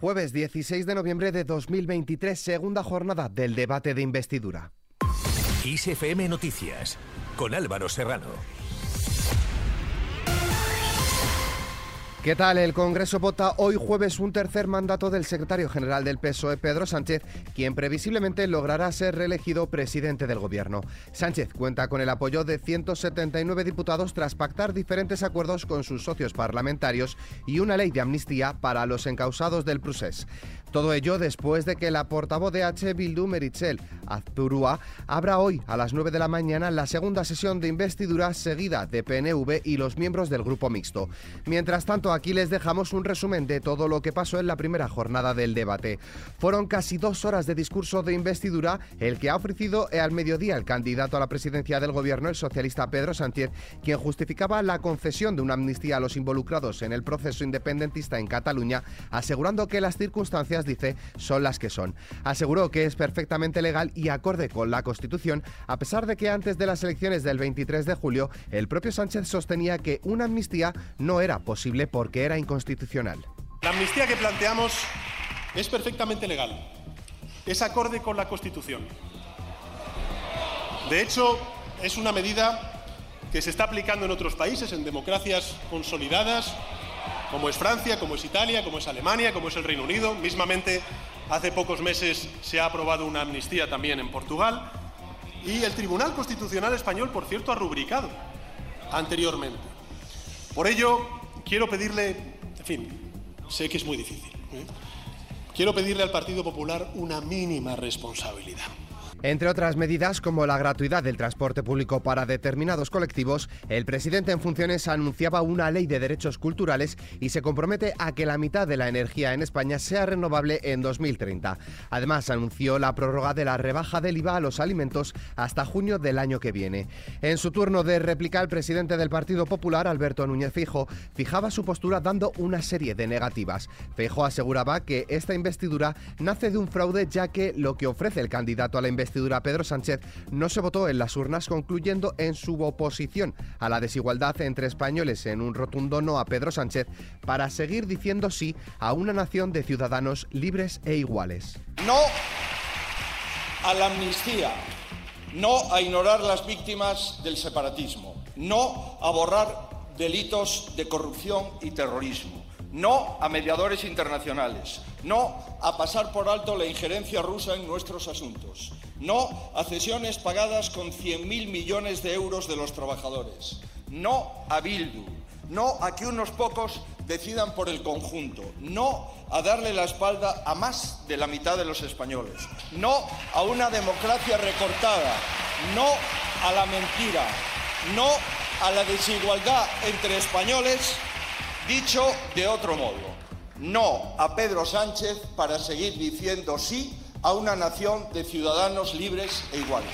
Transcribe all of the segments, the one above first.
Jueves 16 de noviembre de 2023, segunda jornada del debate de investidura. ISFM Noticias, con Álvaro Serrano. ¿Qué tal? El Congreso vota hoy jueves un tercer mandato del secretario general del PSOE, Pedro Sánchez, quien previsiblemente logrará ser reelegido presidente del gobierno. Sánchez cuenta con el apoyo de 179 diputados tras pactar diferentes acuerdos con sus socios parlamentarios y una ley de amnistía para los encausados del procés. Todo ello después de que la portavoz de H. Bildu, Merichel Azpurúa, abra hoy a las 9 de la mañana la segunda sesión de investidura seguida de PNV y los miembros del grupo mixto. Mientras tanto, aquí les dejamos un resumen de todo lo que pasó en la primera jornada del debate. Fueron casi dos horas de discurso de investidura, el que ha ofrecido al mediodía el candidato a la presidencia del gobierno, el socialista Pedro Sánchez, quien justificaba la concesión de una amnistía a los involucrados en el proceso independentista en Cataluña, asegurando que las circunstancias dice, son las que son. Aseguró que es perfectamente legal y acorde con la Constitución, a pesar de que antes de las elecciones del 23 de julio, el propio Sánchez sostenía que una amnistía no era posible porque era inconstitucional. La amnistía que planteamos es perfectamente legal. Es acorde con la Constitución. De hecho, es una medida que se está aplicando en otros países, en democracias consolidadas, como es Francia, como es Italia, como es Alemania, como es el Reino Unido. Mismamente, hace pocos meses se ha aprobado una amnistía también en Portugal. Y el Tribunal Constitucional Español, por cierto, ha rubricado anteriormente. Por ello, quiero pedirle, en fin, sé que es muy difícil, ¿eh? quiero pedirle al Partido Popular una mínima responsabilidad. Entre otras medidas, como la gratuidad del transporte público para determinados colectivos, el presidente en funciones anunciaba una ley de derechos culturales y se compromete a que la mitad de la energía en España sea renovable en 2030. Además, anunció la prórroga de la rebaja del IVA a los alimentos hasta junio del año que viene. En su turno de réplica, el presidente del Partido Popular, Alberto Núñez Fijo, fijaba su postura dando una serie de negativas. Fijo aseguraba que esta investidura nace de un fraude ya que lo que ofrece el candidato a la investidura investidura Pedro Sánchez no se votó en las urnas, concluyendo en su oposición a la desigualdad entre españoles en un rotundo no a Pedro Sánchez para seguir diciendo sí a una nación de ciudadanos libres e iguales. No a la amnistía, no a ignorar las víctimas del separatismo, no a borrar delitos de corrupción y terrorismo no a mediadores internacionales, no a pasar por alto la injerencia rusa en nuestros asuntos, no a cesiones pagadas con 100.000 millones de euros de los trabajadores, no a Bildu, no a que unos pocos decidan por el conjunto, no a darle la espalda a más de la mitad de los españoles, no a una democracia recortada, no a la mentira, no a la desigualdad entre españoles Dicho de otro modo, no a Pedro Sánchez para seguir diciendo sí a una nación de ciudadanos libres e iguales.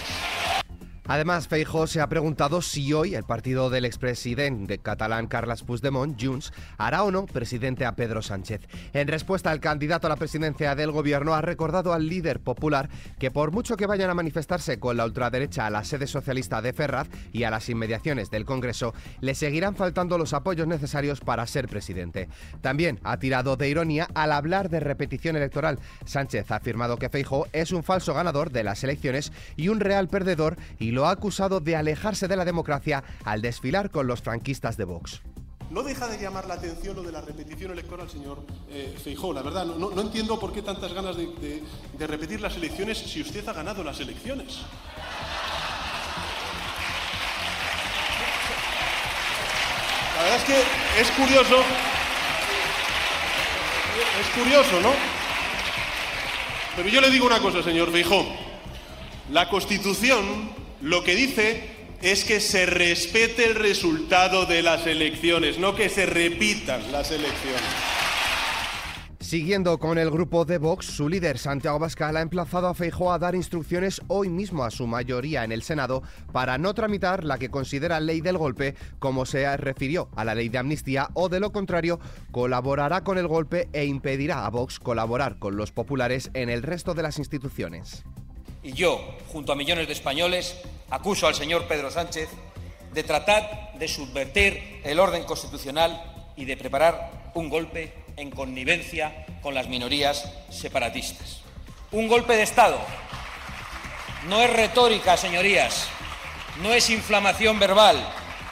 Además, Feijóo se ha preguntado si hoy el partido del expresidente catalán Carles Puigdemont, Junts, hará o no presidente a Pedro Sánchez. En respuesta, el candidato a la presidencia del gobierno ha recordado al líder popular que por mucho que vayan a manifestarse con la ultraderecha a la sede socialista de Ferraz y a las inmediaciones del Congreso, le seguirán faltando los apoyos necesarios para ser presidente. También ha tirado de ironía al hablar de repetición electoral. Sánchez ha afirmado que Feijóo es un falso ganador de las elecciones y un real perdedor y lo ha acusado de alejarse de la democracia al desfilar con los franquistas de Vox. No deja de llamar la atención lo de la repetición electoral, señor eh, Feijó. La verdad, no, entiendo por qué tantas ganas de, de repetir las elecciones si usted ha ganado las elecciones. La verdad es que es curioso. Es curioso, ¿no? Pero yo le digo una cosa, señor Feijó. La Constitución lo que dice es que se respete el resultado de las elecciones, no que se repitan las elecciones. Siguiendo con el grupo de Vox, su líder Santiago Bascal ha emplazado a Feijóo a dar instrucciones hoy mismo a su mayoría en el Senado para no tramitar la que considera ley del golpe, como se refirió a la ley de amnistía, o de lo contrario, colaborará con el golpe e impedirá a Vox colaborar con los populares en el resto de las instituciones. Y yo, junto a millones de españoles, acuso al señor Pedro Sánchez de tratar de subvertir el orden constitucional y de preparar un golpe en connivencia con las minorías separatistas. Un golpe de Estado. No es retórica, señorías, no es inflamación verbal,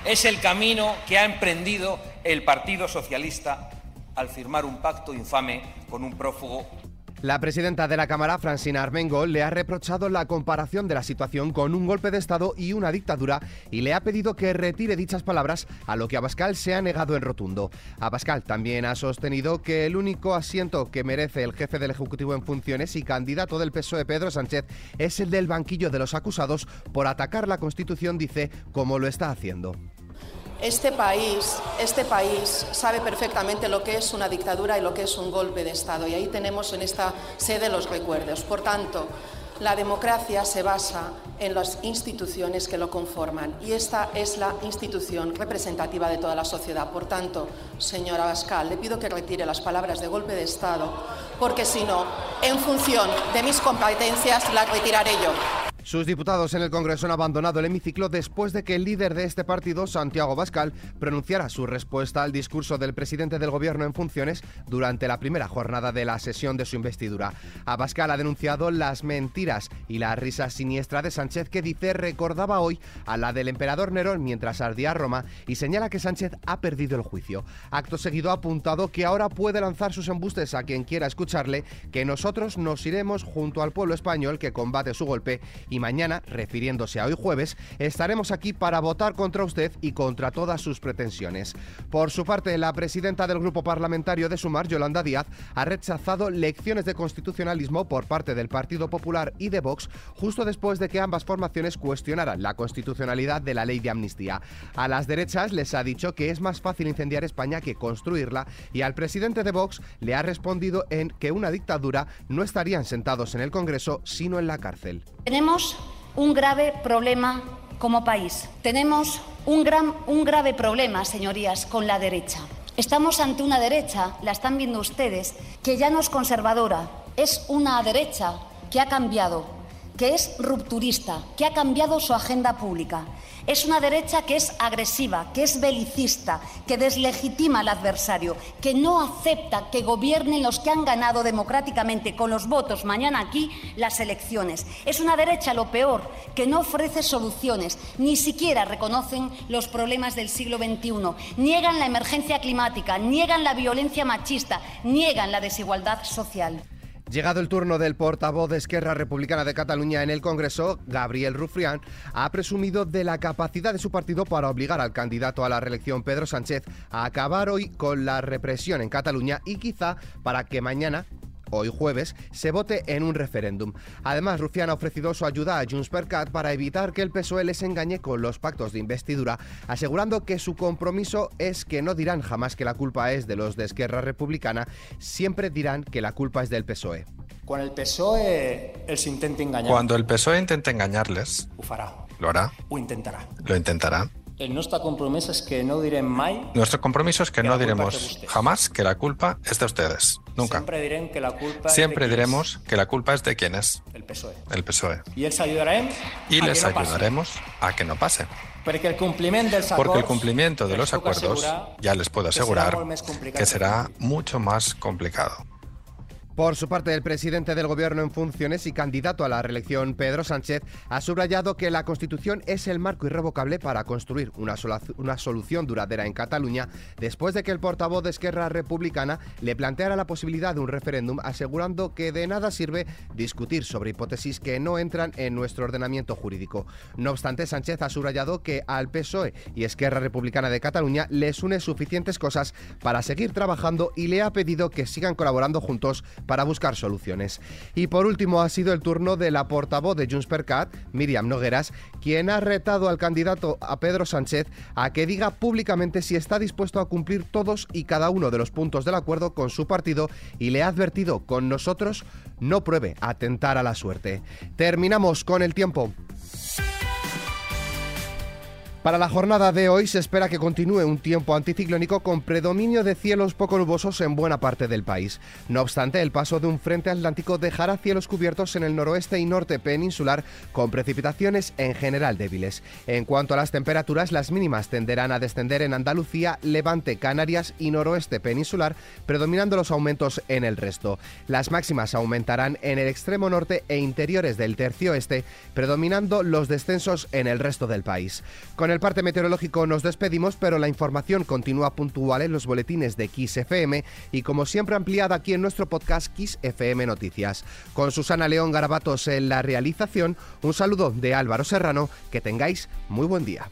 es el camino que ha emprendido el Partido Socialista al firmar un pacto infame con un prófugo la presidenta de la Cámara, Francina Armengol, le ha reprochado la comparación de la situación con un golpe de Estado y una dictadura y le ha pedido que retire dichas palabras, a lo que Abascal se ha negado en rotundo. Abascal también ha sostenido que el único asiento que merece el jefe del Ejecutivo en funciones y candidato del PSOE, Pedro Sánchez, es el del banquillo de los acusados por atacar la Constitución, dice, como lo está haciendo. Este país, este país sabe perfectamente lo que es una dictadura y lo que es un golpe de Estado. Y ahí tenemos en esta sede los recuerdos. Por tanto, la democracia se basa en las instituciones que lo conforman y esta es la institución representativa de toda la sociedad. Por tanto, señora Bascal, le pido que retire las palabras de golpe de Estado porque si no, en función de mis competencias, las retiraré yo. Sus diputados en el Congreso han abandonado el hemiciclo después de que el líder de este partido, Santiago Bascal, pronunciara su respuesta al discurso del presidente del Gobierno en funciones durante la primera jornada de la sesión de su investidura. Abascal ha denunciado las mentiras y la risa siniestra de Sánchez que dice recordaba hoy a la del emperador Nerón mientras ardía Roma y señala que Sánchez ha perdido el juicio. Acto seguido ha apuntado que ahora puede lanzar sus embustes a quien quiera escucharle, que nosotros nos iremos junto al pueblo español que combate su golpe y mañana, refiriéndose a hoy jueves, estaremos aquí para votar contra usted y contra todas sus pretensiones. Por su parte, la presidenta del Grupo Parlamentario de Sumar, Yolanda Díaz, ha rechazado lecciones de constitucionalismo por parte del Partido Popular y de Vox justo después de que ambas formaciones cuestionaran la constitucionalidad de la ley de amnistía. A las derechas les ha dicho que es más fácil incendiar España que construirla y al presidente de Vox le ha respondido en que una dictadura no estarían sentados en el Congreso sino en la cárcel. Tenemos un grave problema como país. Tenemos un, gran, un grave problema, señorías, con la derecha. Estamos ante una derecha, la están viendo ustedes, que ya no es conservadora, es una derecha que ha cambiado, que es rupturista, que ha cambiado su agenda pública. Es una derecha que es agresiva, que es belicista, que deslegitima al adversario, que no acepta que gobiernen los que han ganado democráticamente con los votos mañana aquí las elecciones. Es una derecha, lo peor, que no ofrece soluciones, ni siquiera reconocen los problemas del siglo XXI, niegan la emergencia climática, niegan la violencia machista, niegan la desigualdad social. Llegado el turno del portavoz de Esquerra Republicana de Cataluña en el Congreso, Gabriel Rufrián, ha presumido de la capacidad de su partido para obligar al candidato a la reelección Pedro Sánchez a acabar hoy con la represión en Cataluña y quizá para que mañana hoy jueves, se vote en un referéndum. Además, Rufián ha ofrecido su ayuda a Junts per Cat para evitar que el PSOE les engañe con los pactos de investidura, asegurando que su compromiso es que no dirán jamás que la culpa es de los de Esquerra Republicana, siempre dirán que la culpa es del PSOE. Cuando el PSOE els intenta engañar... Cuando el PSOE intente engañarles... Farà. Lo hará. Ho intentarà. Lo intentará. Nuestro compromiso es que no diremos jamás que la culpa es de ustedes. Nunca. Sempre direm que la culpa Siempre diremos que la culpa es de quién es, el PSOE. el PSOE. Els Y a les no ayudaremos a que no pase. Perquè el dels acords... Porque el cumplimiento de los acuerdos, ya les puedo asegurar que será mucho más complicado. Por su parte, el presidente del Gobierno en funciones y candidato a la reelección, Pedro Sánchez, ha subrayado que la Constitución es el marco irrevocable para construir una, una solución duradera en Cataluña, después de que el portavoz de Esquerra Republicana le planteara la posibilidad de un referéndum, asegurando que de nada sirve discutir sobre hipótesis que no entran en nuestro ordenamiento jurídico. No obstante, Sánchez ha subrayado que al PSOE y Esquerra Republicana de Cataluña les une suficientes cosas para seguir trabajando y le ha pedido que sigan colaborando juntos para buscar soluciones. Y por último ha sido el turno de la portavoz de Junts per Miriam Nogueras, quien ha retado al candidato a Pedro Sánchez a que diga públicamente si está dispuesto a cumplir todos y cada uno de los puntos del acuerdo con su partido y le ha advertido con nosotros no pruebe a tentar a la suerte. Terminamos con el tiempo. Para la jornada de hoy se espera que continúe un tiempo anticiclónico con predominio de cielos poco nubosos en buena parte del país. No obstante, el paso de un frente atlántico dejará cielos cubiertos en el noroeste y norte peninsular con precipitaciones en general débiles. En cuanto a las temperaturas, las mínimas tenderán a descender en Andalucía, Levante, Canarias y noroeste peninsular, predominando los aumentos en el resto. Las máximas aumentarán en el extremo norte e interiores del tercio este, predominando los descensos en el resto del país. El parte meteorológico nos despedimos, pero la información continúa puntual en los boletines de Kiss FM y como siempre ampliada aquí en nuestro podcast Kiss FM Noticias. Con Susana León Garabatos en la realización, un saludo de Álvaro Serrano, que tengáis muy buen día.